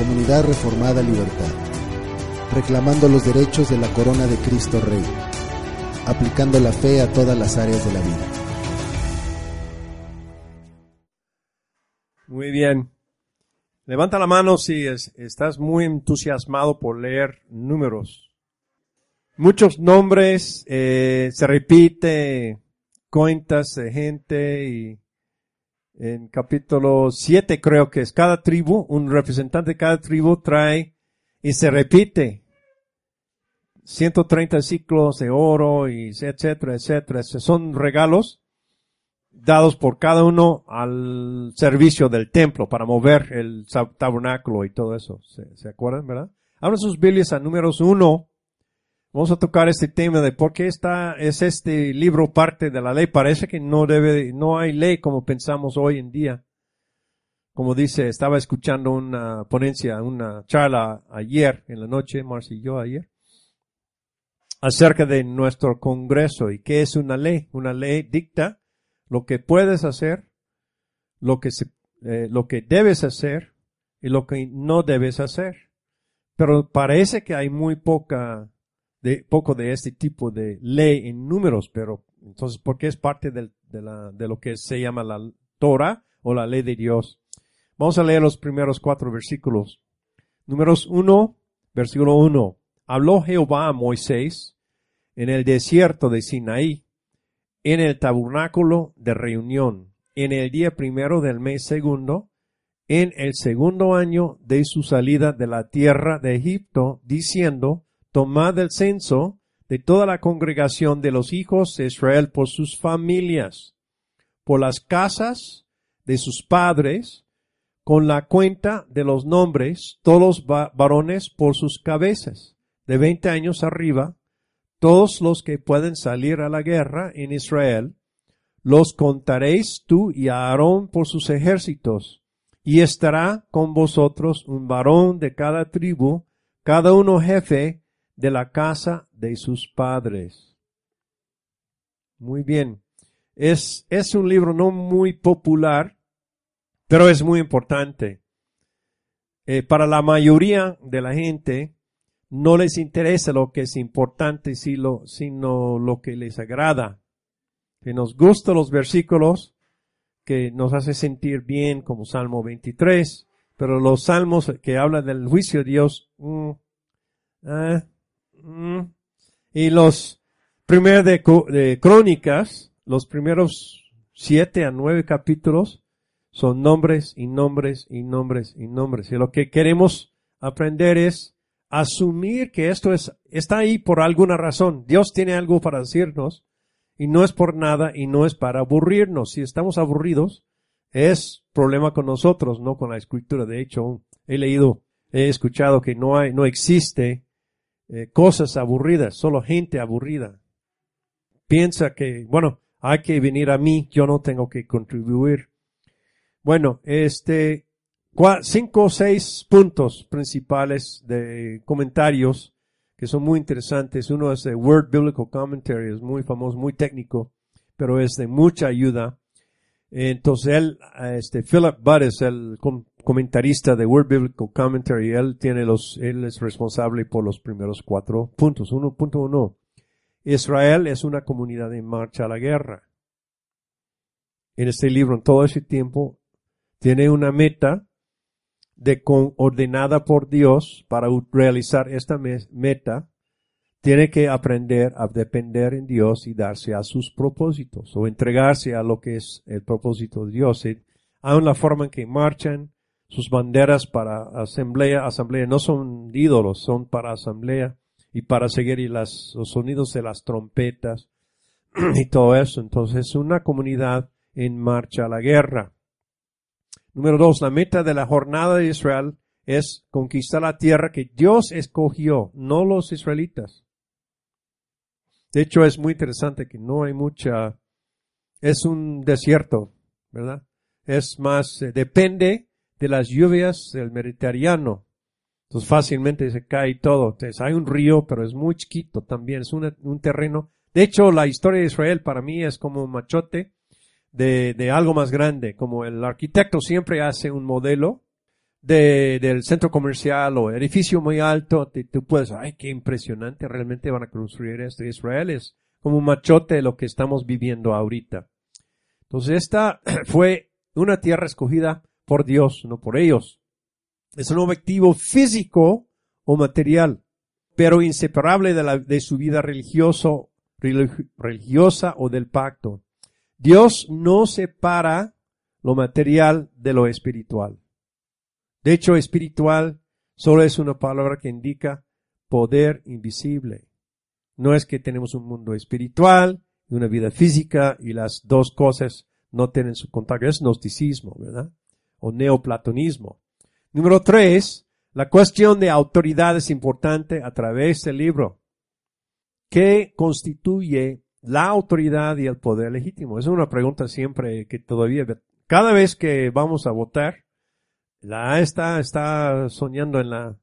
Comunidad Reformada Libertad, reclamando los derechos de la corona de Cristo Rey, aplicando la fe a todas las áreas de la vida. Muy bien. Levanta la mano si estás muy entusiasmado por leer números. Muchos nombres, eh, se repite, cuentas de gente y en capítulo 7 creo que es cada tribu, un representante de cada tribu trae y se repite 130 ciclos de oro y etcétera, etcétera. Son regalos dados por cada uno al servicio del templo para mover el tabernáculo y todo eso. ¿Se, ¿se acuerdan, verdad? Abran sus Biblias a números 1 Vamos a tocar este tema de por qué está, es este libro parte de la ley. Parece que no debe, no hay ley como pensamos hoy en día. Como dice, estaba escuchando una ponencia, una charla ayer en la noche, Marcia y yo ayer, acerca de nuestro Congreso y qué es una ley. Una ley dicta lo que puedes hacer, lo que eh, lo que debes hacer y lo que no debes hacer. Pero parece que hay muy poca de poco de este tipo de ley en números, pero entonces, ¿por qué es parte de, la, de lo que se llama la Torah o la ley de Dios? Vamos a leer los primeros cuatro versículos. Números uno, versículo uno. Habló Jehová a Moisés en el desierto de Sinaí, en el tabernáculo de reunión, en el día primero del mes segundo, en el segundo año de su salida de la tierra de Egipto, diciendo, tomad el censo de toda la congregación de los hijos de Israel por sus familias, por las casas de sus padres, con la cuenta de los nombres, todos los varones por sus cabezas, de veinte años arriba, todos los que pueden salir a la guerra en Israel, los contaréis tú y Aarón por sus ejércitos, y estará con vosotros un varón de cada tribu, cada uno jefe de la casa de sus padres. Muy bien. Es, es un libro no muy popular, pero es muy importante. Eh, para la mayoría de la gente no les interesa lo que es importante, sino, lo que les agrada. Que nos gustan los versículos, que nos hace sentir bien, como Salmo 23, pero los salmos que hablan del juicio de Dios, mm, ah. Y los primeros de, Crónicas, los primeros siete a nueve capítulos, son nombres y nombres y nombres y nombres. Y lo que queremos aprender es asumir que esto es, está ahí por alguna razón. Dios tiene algo para decirnos y no es por nada y no es para aburrirnos. Si estamos aburridos, es problema con nosotros, no con la escritura. De hecho, he leído, he escuchado que no hay, no existe eh, cosas aburridas, solo gente aburrida. Piensa que, bueno, hay que venir a mí, yo no tengo que contribuir. Bueno, este, cinco o seis puntos principales de comentarios que son muy interesantes. Uno es el Word Biblical Commentary, es muy famoso, muy técnico, pero es de mucha ayuda. Entonces él, este, Philip Budd el comentarista de Word Biblical Commentary, él tiene los, él es responsable por los primeros cuatro puntos. Uno, punto uno. Israel es una comunidad en marcha a la guerra. En este libro, en todo ese tiempo, tiene una meta de ordenada por Dios para realizar esta meta. Tiene que aprender a depender en Dios y darse a sus propósitos o entregarse a lo que es el propósito de Dios. Aún la forma en que marchan, sus banderas para asamblea, asamblea no son ídolos, son para asamblea y para seguir y las, los sonidos de las trompetas y todo eso. Entonces es una comunidad en marcha a la guerra. Número dos, la meta de la jornada de Israel es conquistar la tierra que Dios escogió, no los israelitas. De hecho, es muy interesante que no hay mucha, es un desierto, ¿verdad? Es más, eh, depende de las lluvias del Mediterráneo. Entonces fácilmente se cae todo. Entonces hay un río, pero es muy chiquito también, es un terreno. De hecho, la historia de Israel para mí es como un machote de, de algo más grande, como el arquitecto siempre hace un modelo de, del centro comercial o edificio muy alto, tú puedes, ay, qué impresionante, realmente van a construir esto. Israel es como un machote de lo que estamos viviendo ahorita. Entonces esta fue una tierra escogida por Dios, no por ellos. Es un objetivo físico o material, pero inseparable de, su vida religioso, religiosa o del pacto. Dios no separa lo material de lo espiritual. De hecho, espiritual solo es una palabra que indica poder invisible. No es que tenemos un mundo espiritual y una vida física y las dos cosas no tienen su contacto. Es gnosticismo, ¿verdad? O neoplatonismo. Número tres, la cuestión de autoridad es importante a través del libro. ¿Qué constituye la autoridad y el poder legítimo? Es una pregunta siempre que todavía, cada vez que vamos a votar, la está, está soñando en la,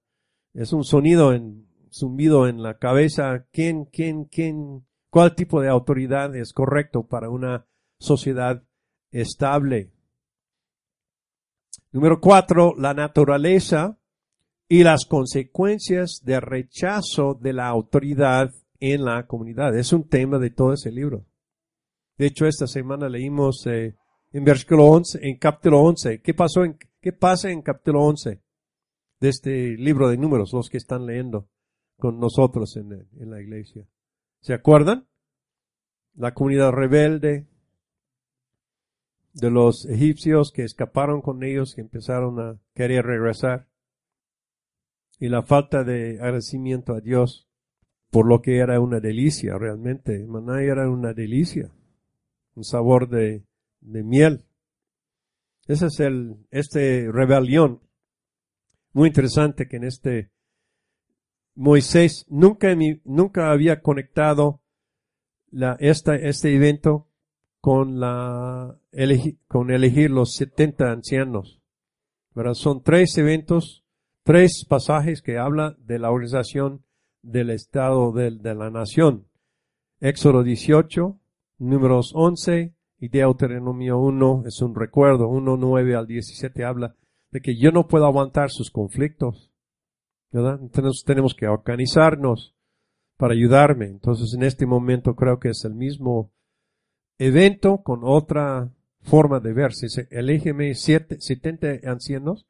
es un sonido en, zumbido en la cabeza. ¿Quién, quién, quién, cuál tipo de autoridad es correcto para una sociedad estable? Número cuatro, la naturaleza y las consecuencias de rechazo de la autoridad en la comunidad. Es un tema de todo ese libro. De hecho, esta semana leímos eh, en versículo 11, en capítulo 11, ¿qué pasó qué pasa en capítulo 11 de este libro de números, los que están leyendo con nosotros en la iglesia? ¿Se acuerdan? La comunidad rebelde de los egipcios que escaparon con ellos, que empezaron a querer regresar y la falta de agradecimiento a Dios por lo que era una delicia realmente. Maná era una delicia, un sabor de, de miel. Ese es el, este rebelión. Muy interesante que en este Moisés nunca, nunca había conectado la, esta, este evento con la, con elegir los 70 ancianos. ¿verdad? Son tres eventos tres pasajes que habla de la organización del Estado de, la nación. Éxodo 18, números 11 y Deuteronomio 1 es un recuerdo. 1, 9 al 17 habla de que yo no puedo aguantar sus conflictos. ¿verdad? Entonces tenemos que organizarnos para ayudarme. Entonces en este momento creo que es el mismo evento con otra forma de ver. Si se, siete, 70 ancianos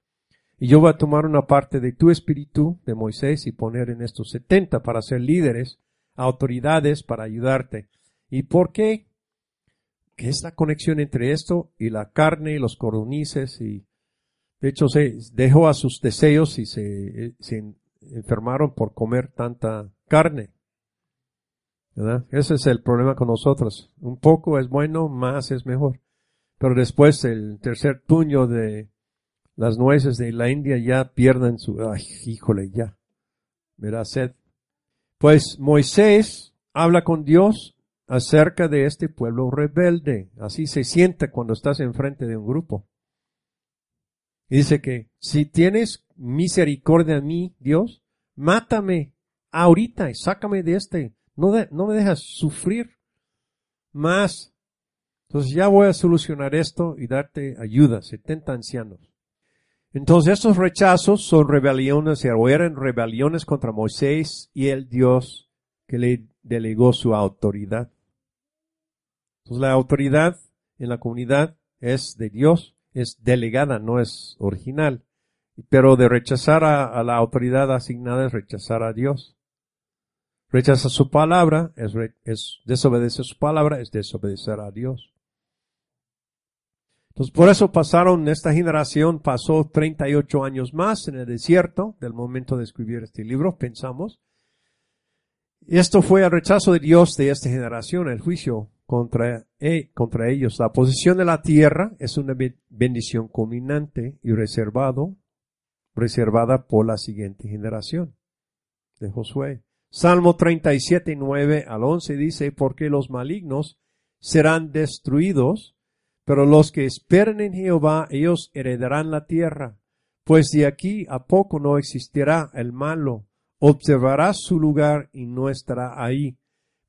y yo voy a tomar una parte de tu espíritu de Moisés y poner en estos setenta para ser líderes, autoridades para ayudarte. ¿Y por qué? ¿Qué es la conexión entre esto y la carne y los coronices? Y de hecho se dejó a sus deseos y se, se enfermaron por comer tanta carne. Ese es el problema con nosotros. Un poco es bueno, más es mejor. Pero después el tercer puño de las nueces de la India ya pierden su, ay, híjole, ya, verá sed. Pues Moisés habla con Dios acerca de este pueblo rebelde. Así se siente cuando estás enfrente de un grupo. Dice que si tienes misericordia a mí, Dios, mátame ahorita y sácame de este. No, no me dejas sufrir más. Entonces ya voy a solucionar esto y darte ayuda. 70 ancianos. Entonces estos rechazos son rebeliones, o eran rebeliones contra Moisés y el Dios que le delegó su autoridad. Entonces la autoridad en la comunidad es de Dios, es delegada, no es original. Pero de rechazar a, la autoridad asignada es rechazar a Dios. Rechaza su palabra, es, es desobedecer su palabra, es desobedecer a Dios. Entonces, por eso pasaron, esta generación pasó 38 años más en el desierto del momento de escribir este libro, pensamos. Esto fue el rechazo de Dios de esta generación, el juicio contra, e, contra ellos. La posesión de la tierra es una bendición culminante y reservado, reservada por la siguiente generación de Josué. Salmo 37, 9 al 11 dice, porque los malignos serán destruidos pero los que esperen en Jehová, ellos heredarán la tierra, pues de aquí a poco no existirá el malo, observará su lugar y no estará ahí.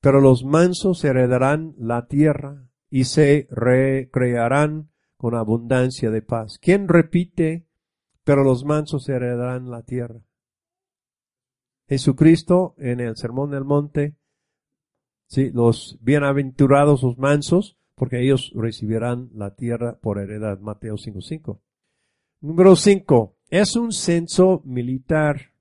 Pero los mansos heredarán la tierra y se recrearán con abundancia de paz. ¿Quién repite pero los mansos heredarán la tierra. Jesucristo en el Sermón del Monte, sí, los bienaventurados, los mansos, porque ellos recibirán la tierra por heredad. Mateo 5.5. Número 5. Es un censo militar.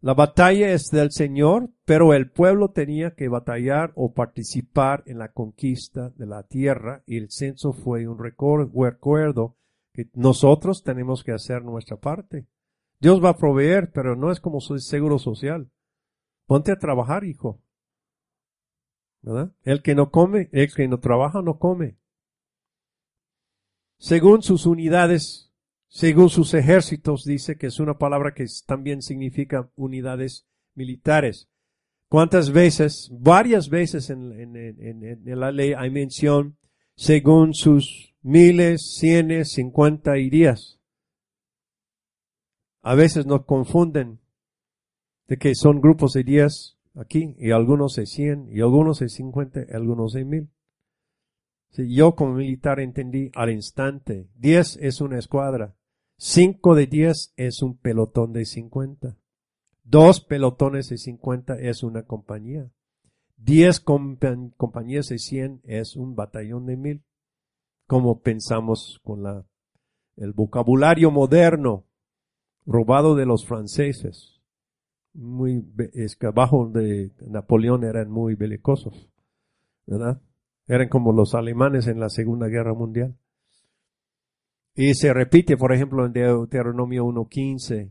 La batalla es del Señor, pero el pueblo tenía que batallar o participar en la conquista de la tierra y el censo fue un recuerdo que nosotros tenemos que hacer nuestra parte. Dios va a proveer, pero no es como su seguro social. Ponte a trabajar, hijo. El que no come, el que no trabaja, no come. Según sus unidades según sus ejércitos, dice que es una palabra que también significa unidades militares. ¿Cuántas veces? Varias veces en, la ley hay mención según sus miles, cienes, cincuenta y días. A veces nos confunden de que son grupos de días aquí y algunos de cien y algunos de cincuenta y algunos de mil. yo como militar entendí al instante, diez es una escuadra, Cinco de diez es un pelotón de cincuenta. Dos pelotones de cincuenta es una compañía. Diez compañías de cien es un batallón de mil. Como pensamos con la, el vocabulario moderno robado de los franceses. Muy, es que abajo de Napoleón eran muy belicosos, ¿verdad? Eran como los alemanes en la Segunda Guerra Mundial. Y se repite, por ejemplo, en Deuteronomio 1.15.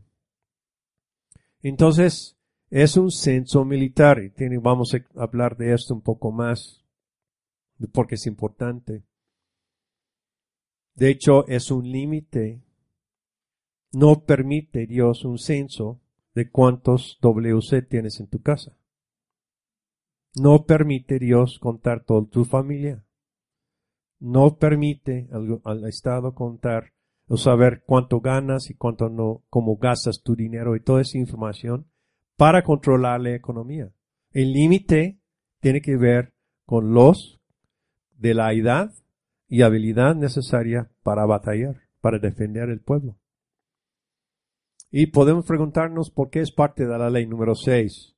Entonces, es un censo militar. Y vamos a hablar de esto un poco más, porque es importante. De hecho, es un límite. No permite Dios un censo de cuántos WC tienes en tu casa. No permite Dios contar toda tu familia no permite al, Estado contar o saber cuánto ganas y cuánto no, cómo gastas tu dinero y toda esa información para controlar la economía. El límite tiene que ver con los de la edad y habilidad necesaria para batallar, para defender el pueblo. Y podemos preguntarnos por qué es parte de la ley número 6.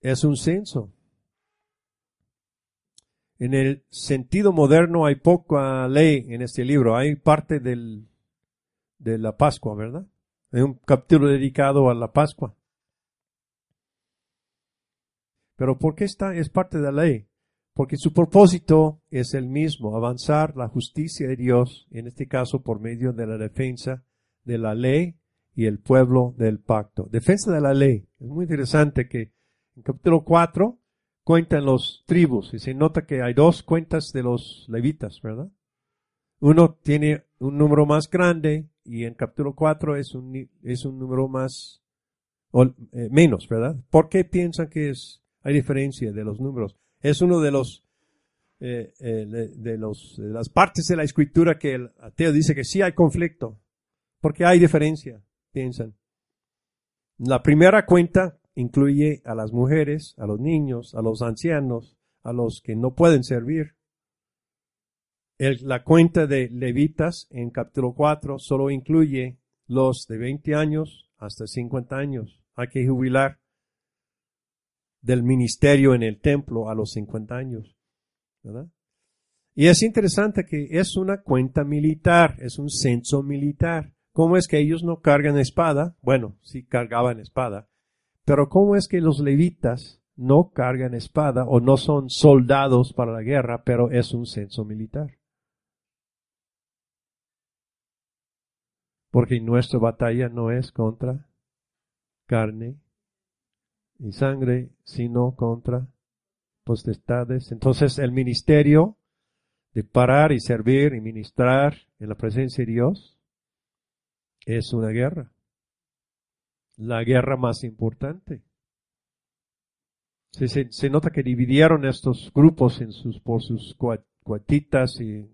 Es un censo. En el sentido moderno hay poca ley en este libro. Hay parte del, de la Pascua, ¿verdad? Hay un capítulo dedicado a la Pascua. Pero ¿por qué es parte de la ley? Porque su propósito es el mismo, avanzar la justicia de Dios, en este caso por medio de la defensa de la ley y el pueblo del pacto. Defensa de la ley. Es muy interesante que en capítulo 4 cuentan los tribus y se nota que hay dos cuentas de los levitas, ¿verdad? Uno tiene un número más grande y en capítulo 4 es un, es un número más eh, menos, ¿verdad? ¿Por qué piensan que es, hay diferencia de los números? Es uno de los eh, eh, de, los de las partes de la escritura que el ateo dice que sí hay conflicto, porque hay diferencia, piensan. La primera cuenta incluye a las mujeres, a los niños, a los ancianos, a los que no pueden servir. la cuenta de levitas en capítulo 4 solo incluye los de 20 años hasta 50 años. Hay que jubilar del ministerio en el templo a los 50 años. Y es interesante que es una cuenta militar, es un censo militar. ¿Cómo es que ellos no cargan espada? Bueno, sí cargaban espada, pero ¿cómo es que los levitas no cargan espada o no son soldados para la guerra, pero es un censo militar? Porque nuestra batalla no es contra carne y sangre, sino contra potestades. Entonces el ministerio de parar y servir y ministrar en la presencia de Dios es una guerra la guerra más importante. Se, se, nota que dividieron estos grupos en sus, por sus cuatitas y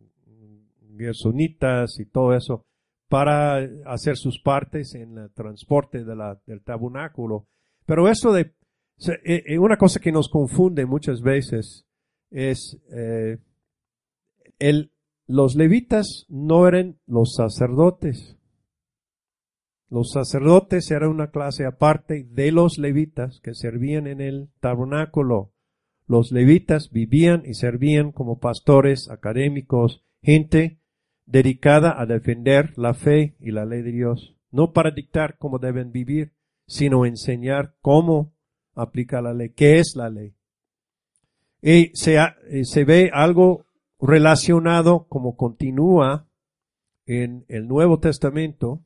gersonitas y todo eso para hacer sus partes en el transporte de la, del tabernáculo. Pero eso de, eh, eh, una cosa que nos confunde muchas veces es eh, el los levitas no eran los sacerdotes. Los sacerdotes eran una clase aparte de los levitas que servían en el tabernáculo. Los levitas vivían y servían como pastores académicos, gente dedicada a defender la fe y la ley de Dios, no para dictar cómo deben vivir, sino enseñar cómo aplica la ley, qué es la ley. Y se, se ve algo relacionado como continúa en el Nuevo Testamento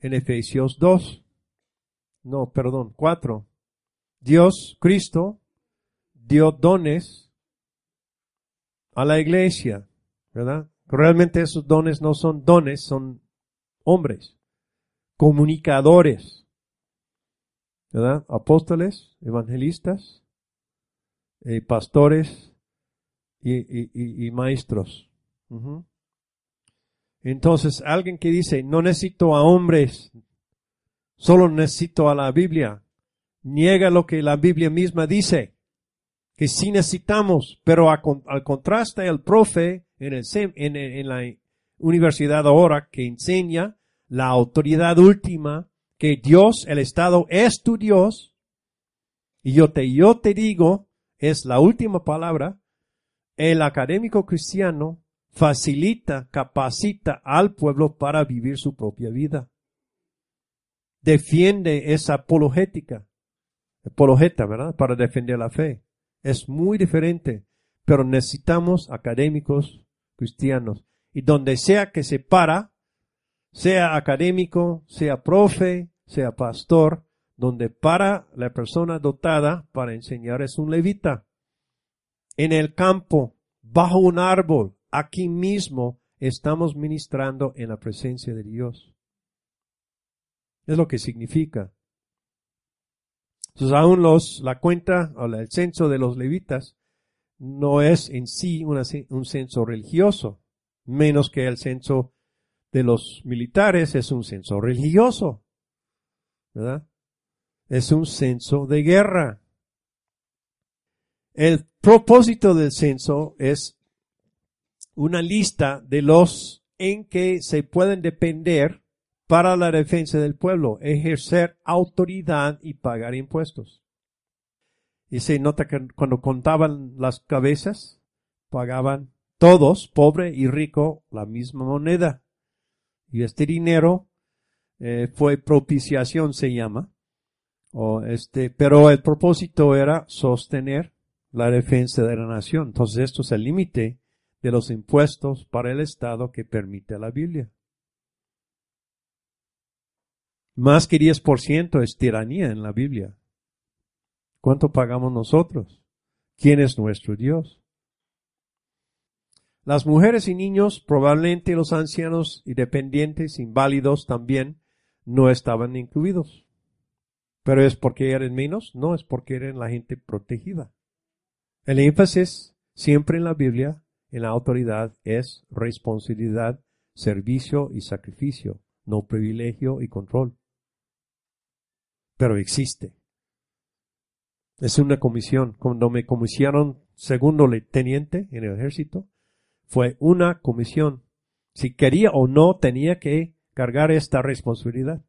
en Efesios 2. No, perdón, 4. Dios, Cristo, dio dones a la iglesia, ¿verdad? Realmente esos dones no son dones, son hombres, comunicadores, ¿verdad? Apóstoles, evangelistas, eh, pastores y, maestros. Entonces, alguien que dice, no necesito a hombres, solo necesito a la Biblia, niega lo que la Biblia misma dice, que sí necesitamos, pero al contraste el profe en, el, en la universidad ahora que enseña la autoridad última, que Dios, el Estado, es tu Dios, y yo te, yo te digo, es la última palabra, el académico cristiano facilita, capacita al pueblo para vivir su propia vida. Defiende esa apologética, apologeta, ¿verdad? Para defender la fe. Es muy diferente, pero necesitamos académicos cristianos. Y donde sea que se para, sea académico, sea profe, sea pastor, donde para la persona dotada para enseñar es un levita. En el campo, bajo un árbol, aquí mismo estamos ministrando en la presencia de Dios. Es lo que significa. Entonces, aún los, la cuenta o el censo de los levitas no es en sí un censo religioso, menos que el censo de los militares es un censo religioso, ¿verdad? Es un censo de guerra. El propósito del censo es una lista de los en que se pueden depender para la defensa del pueblo, ejercer autoridad y pagar impuestos. Y se nota que cuando contaban las cabezas, pagaban todos, pobre y rico, la misma moneda. Y este dinero eh, fue propiciación, se llama. O este, pero el propósito era sostener la defensa de la nación. Entonces esto es el límite de los impuestos para el Estado que permite la Biblia. Más que 10% es tiranía en la Biblia. ¿Cuánto pagamos nosotros? ¿Quién es nuestro Dios? Las mujeres y niños, probablemente los ancianos y dependientes, inválidos también, no estaban incluidos. Pero es porque eran menos, no es porque eran la gente protegida. El énfasis siempre en la Biblia en la autoridad es responsabilidad, servicio y sacrificio, no privilegio y control. Pero existe. Es una comisión. Cuando me comisionaron segundo teniente en el ejército, fue una comisión. Si quería o no, tenía que cargar esta responsabilidad.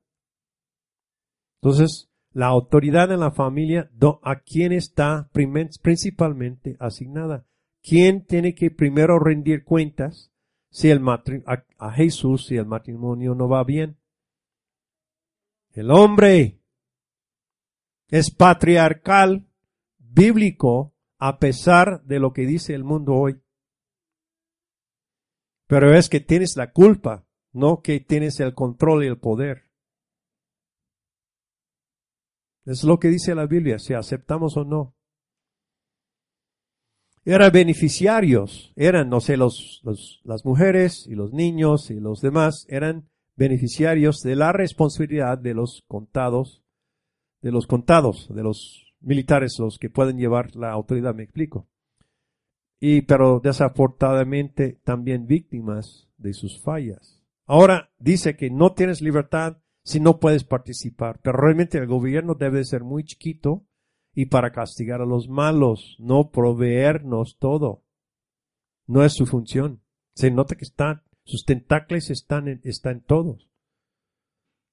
Entonces, la autoridad en la familia, ¿a quién está principalmente asignada? ¿Quién tiene que primero rendir cuentas si el a, a Jesús si el matrimonio no va bien? El hombre es patriarcal, bíblico, a pesar de lo que dice el mundo hoy. Pero es que tienes la culpa, no que tienes el control y el poder. Es lo que dice la Biblia, si aceptamos o no eran beneficiarios, eran, no sé, los, las mujeres y los niños y los demás eran beneficiarios de la responsabilidad de los contados, de los contados, de los militares, los que pueden llevar la autoridad, me explico. Y, pero desafortunadamente también víctimas de sus fallas. Ahora dice que no tienes libertad si no puedes participar, pero realmente el gobierno debe ser muy chiquito y para castigar a los malos, no proveernos todo. No es su función. Se nota que están, sus tentáculos están en, están todos.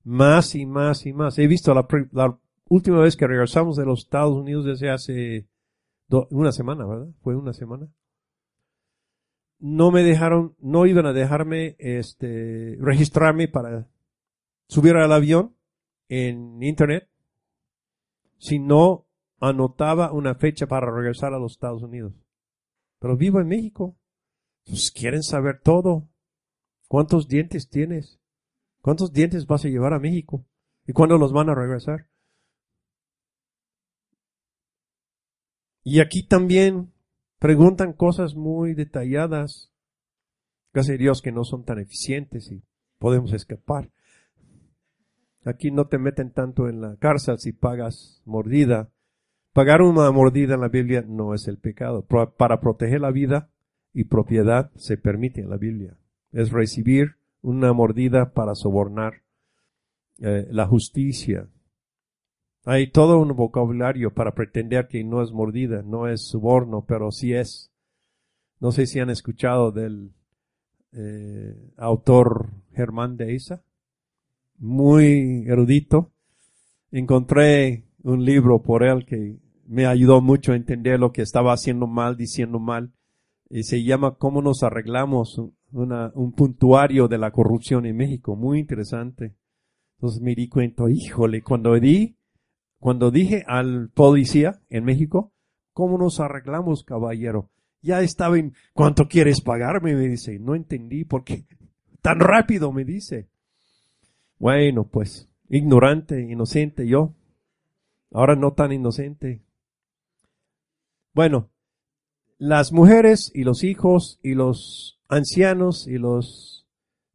Más y más y más. He visto la, la última vez que regresamos de los Estados Unidos desde hace una semana, ¿verdad? Fue una semana. No me dejaron, no iban a dejarme, este, registrarme para subir al avión en internet si no anotaba una fecha para regresar a los Estados Unidos. Pero vivo en México. Pues quieren saber todo. ¿Cuántos dientes tienes? ¿Cuántos dientes vas a llevar a México? ¿Y cuándo los van a regresar? Y aquí también preguntan cosas muy detalladas. Gracias a Dios que no son tan eficientes y podemos escapar. Aquí no te meten tanto en la cárcel si pagas mordida. Pagar una mordida en la Biblia no es el pecado. Para proteger la vida y propiedad se permite en la Biblia. Es recibir una mordida para sobornar eh, la justicia. Hay todo un vocabulario para pretender que no es mordida, no es soborno, pero sí es. No sé si han escuchado del eh, autor Germán de Isa muy erudito. Encontré un libro por él que me ayudó mucho a entender lo que estaba haciendo mal, diciendo mal. Y se llama Cómo nos arreglamos, un puntuario de la corrupción en México. Muy interesante. Entonces me di cuenta, híjole, cuando di, cuando dije al policía en México, ¿cómo nos arreglamos, caballero? Ya estaba en, ¿cuánto quieres pagarme? Me dice, no entendí por qué tan rápido me dice. Bueno, pues, ignorante, inocente yo. Ahora no tan inocente. Bueno, las mujeres y los hijos y los ancianos y los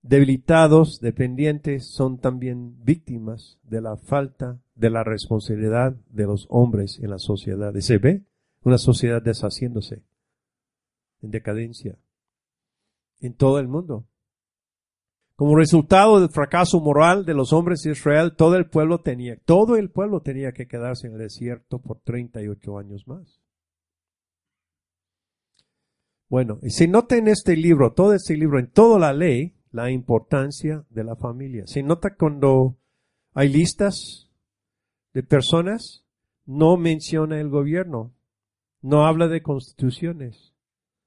debilitados, dependientes, son también víctimas de la falta de la responsabilidad de los hombres en la sociedad. ¿Y se ve? Una sociedad deshaciéndose, en decadencia, en todo el mundo. Como resultado del fracaso moral de los hombres de Israel, todo el pueblo tenía, todo el pueblo tenía que quedarse en el desierto por 38 años más. Bueno, y se nota en este libro, todo este libro, en toda la ley, la importancia de la familia. Se nota cuando hay listas de personas, no menciona el gobierno, no habla de constituciones,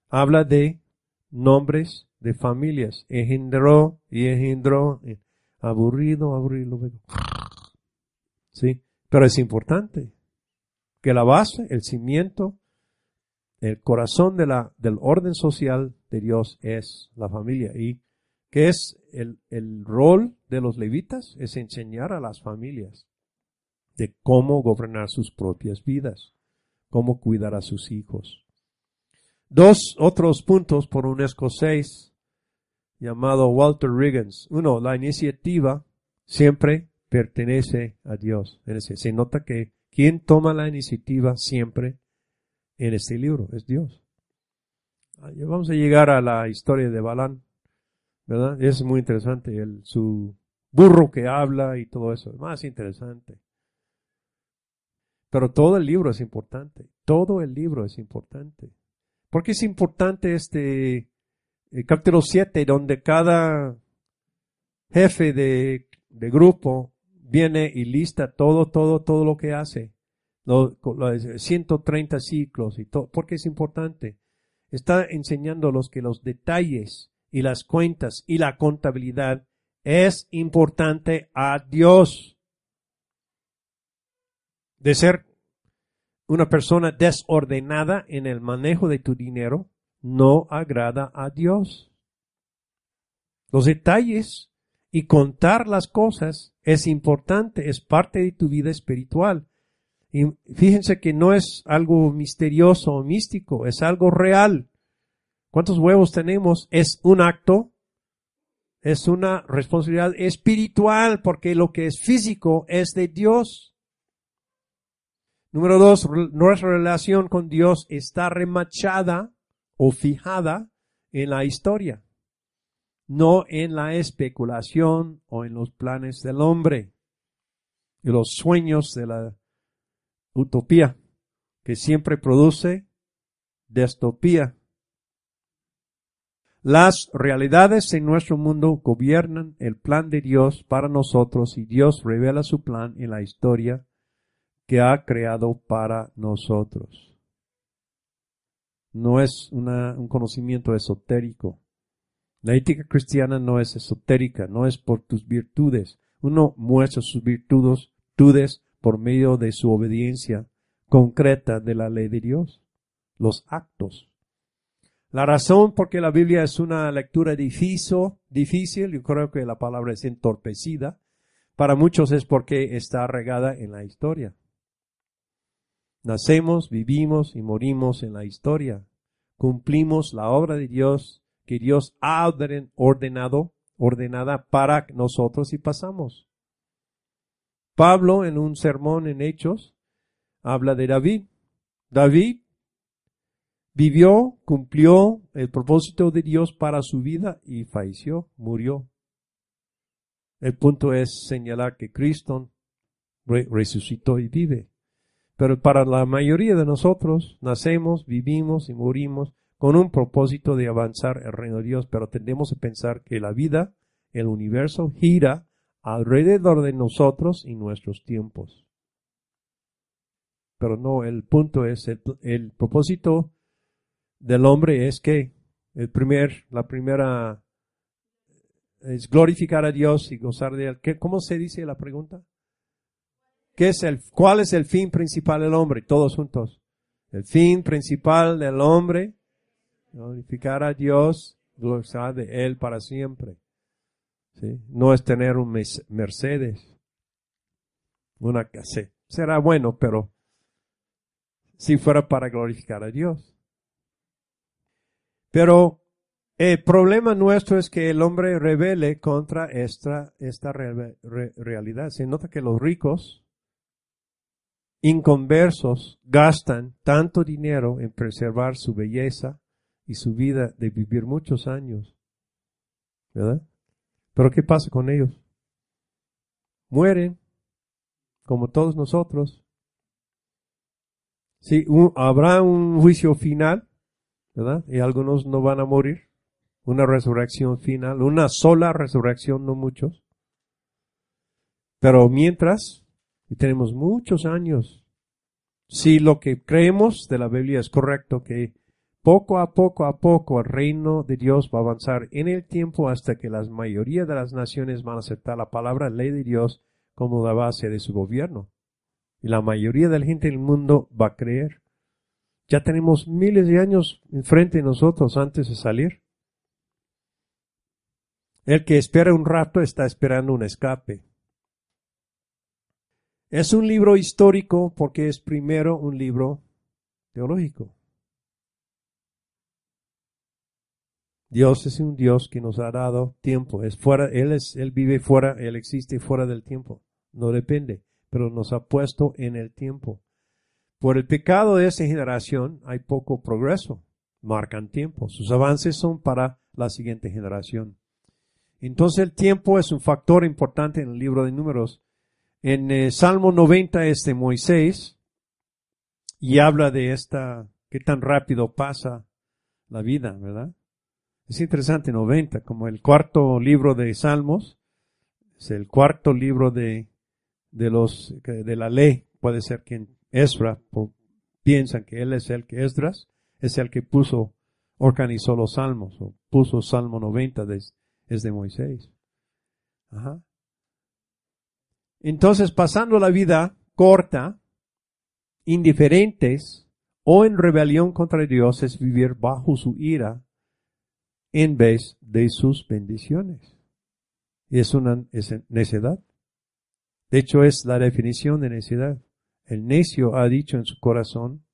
habla de nombres de familias. Engendró y engendró. Eh, aburrido, aburrido. Sí, pero es importante que la base, el cimiento, el corazón del orden social de Dios es la familia. ¿Y que es el, el rol de los levitas? Es enseñar a las familias de cómo gobernar sus propias vidas, cómo cuidar a sus hijos. Dos otros puntos por un escocés llamado Walter Riggins. Uno, la iniciativa siempre pertenece a Dios. Se nota que quien toma la iniciativa siempre en este libro es Dios. Vamos a llegar a la historia de Balán, ¿verdad? Es muy interesante, el, su burro que habla y todo eso, más interesante. Pero todo el libro es importante, todo el libro es importante. ¿Por qué es importante este el capítulo 7, donde cada jefe de, grupo viene y lista todo, todo, todo lo que hace. Los, 130 ciclos y todo. porque es importante? Está enseñándolos que los detalles y las cuentas y la contabilidad es importante a Dios. De ser una persona desordenada en el manejo de tu dinero, no agrada a Dios. Los detalles y contar las cosas es importante, es parte de tu vida espiritual. Y fíjense que no es algo misterioso o místico, es algo real. ¿Cuántos huevos tenemos? Es un acto, es una responsabilidad espiritual, porque lo que es físico es de Dios. Número dos, nuestra relación con Dios está remachada o fijada en la historia, no en la especulación o en los planes del hombre y los sueños de la utopía que siempre produce distopía. Las realidades en nuestro mundo gobiernan el plan de Dios para nosotros y Dios revela su plan en la historia que ha creado para nosotros. No es un conocimiento esotérico. La ética cristiana no es esotérica, no es por tus virtudes. Uno muestra sus virtudes por medio de su obediencia concreta de la ley de Dios, los actos. La razón por qué la Biblia es una lectura difícil, difícil, yo creo que la palabra es entorpecida, para muchos es porque está regada en la historia. Nacemos, vivimos y morimos en la historia. Cumplimos la obra de Dios que Dios ha ordenado, ordenada para nosotros y pasamos. Pablo en un sermón en Hechos habla de David. David vivió, cumplió el propósito de Dios para su vida y falleció, murió. El punto es señalar que Cristo resucitó y vive. Pero para la mayoría de nosotros nacemos, vivimos y morimos con un propósito de avanzar el reino de Dios, pero tendemos a pensar que la vida, el universo gira alrededor de nosotros y nuestros tiempos. Pero no, el punto es, el, propósito del hombre es que el primer, la primera es glorificar a Dios y gozar de él. ¿Qué, ¿Cómo se dice la pregunta? ¿Qué es el, ¿Cuál es el fin principal del hombre? Todos juntos. El fin principal del hombre, glorificar a Dios, gozar de Él para siempre. No es tener un Mercedes, una casa. Será bueno, pero si fuera para glorificar a Dios. Pero el problema nuestro es que el hombre revele contra esta, esta realidad. Se nota que los ricos inconversos gastan tanto dinero en preservar su belleza y su vida de vivir muchos años. ¿Verdad? Pero ¿qué pasa con ellos? Mueren, como todos nosotros. Sí, habrá un juicio final, ¿verdad? Y algunos no van a morir. Una resurrección final, una sola resurrección, no muchos. Pero mientras, y tenemos muchos años, si lo que creemos de la Biblia es correcto, que poco a poco a poco el reino de Dios va a avanzar en el tiempo hasta que la mayoría de las naciones van a aceptar la palabra ley de Dios como la base de su gobierno. Y la mayoría de la gente del mundo va a creer. Ya tenemos miles de años enfrente de nosotros antes de salir. El que espera un rato está esperando un escape. Es un libro histórico porque es primero un libro teológico. Dios es un Dios que nos ha dado tiempo. Es fuera, Él es, Él vive fuera, Él existe fuera del tiempo. No depende, pero nos ha puesto en el tiempo. Por el pecado de esa generación hay poco progreso. Marcan tiempo. Sus avances son para la siguiente generación. Entonces el tiempo es un factor importante en el libro de números. En eh, Salmo 90 es de Moisés y habla de esta, qué tan rápido pasa la vida, ¿verdad? Es interesante, 90, como el cuarto libro de Salmos, es el cuarto libro de, de los, de la ley. Puede ser que en Esdra piensan que él es el que Esdras es el que puso, organizó los salmos, o puso Salmo 90, es de Moisés. Entonces, pasando la vida corta, indiferentes o en rebelión contra Dios es vivir bajo su ira en vez de sus bendiciones. Es una necedad. De hecho, es la definición de necedad. El necio ha dicho en su corazón,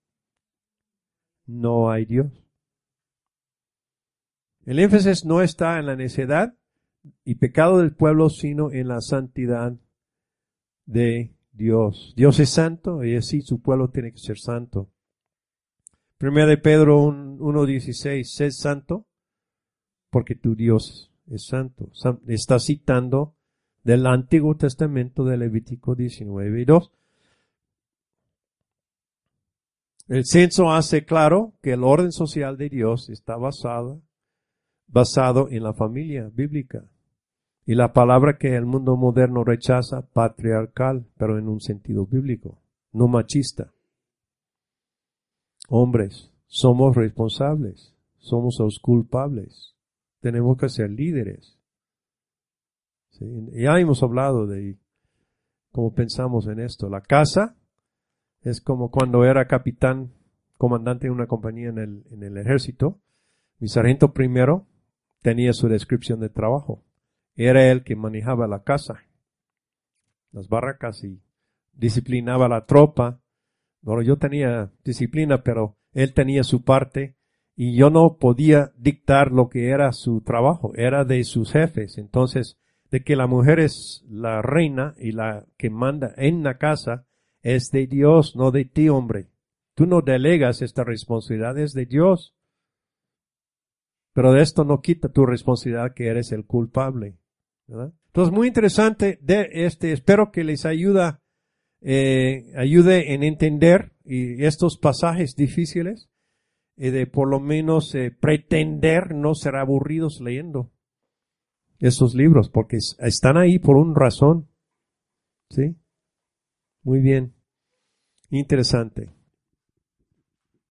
no hay Dios. El énfasis no está en la necedad y pecado del pueblo, sino en la santidad de Dios. Dios es santo y así su pueblo tiene que ser santo. Primera de Pedro 1.16, sed santo porque tu Dios es santo. Está citando del Antiguo Testamento de Levítico 19 y 2. El censo hace claro que el orden social de Dios está basado basado en la familia bíblica. Y la palabra que el mundo moderno rechaza, patriarcal, pero en un sentido bíblico, no machista. Hombres, somos responsables, somos los culpables, tenemos que ser líderes. Ya hemos hablado de cómo pensamos en esto. La casa es como cuando era capitán, comandante de una compañía en el, en el ejército. Mi sargento primero tenía su descripción de trabajo. Era él que manejaba la casa, las barracas y disciplinaba la tropa. Bueno, yo tenía disciplina, pero él tenía su parte y yo no podía dictar lo que era su trabajo, era de sus jefes. Entonces, de que la mujer es la reina y la que manda en la casa es de Dios, no de ti, hombre. Tú no delegas esta responsabilidad, es de Dios. Pero de esto no quita tu responsabilidad que eres el culpable. Entonces, muy interesante de este, espero que les ayuda, eh, ayude en entender y estos pasajes difíciles y de por lo menos eh, pretender no ser aburridos leyendo esos libros, porque están ahí por una razón. ¿Sí? Muy bien. Interesante.